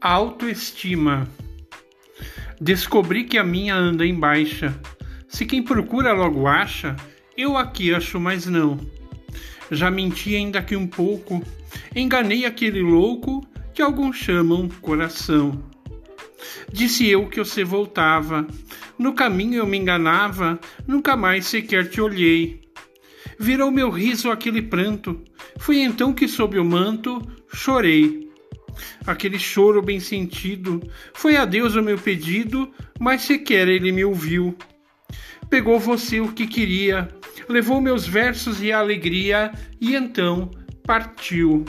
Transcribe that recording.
Autoestima. Descobri que a minha anda em baixa. Se quem procura logo acha, eu aqui acho, mas não. Já menti ainda que um pouco, enganei aquele louco que alguns chamam coração. Disse eu que você voltava, no caminho eu me enganava, nunca mais sequer te olhei. Virou meu riso aquele pranto, foi então que sob o manto chorei aquele choro bem sentido. Foi a Deus o meu pedido, mas sequer ele me ouviu. Pegou você o que queria, levou meus versos e a alegria, e então partiu.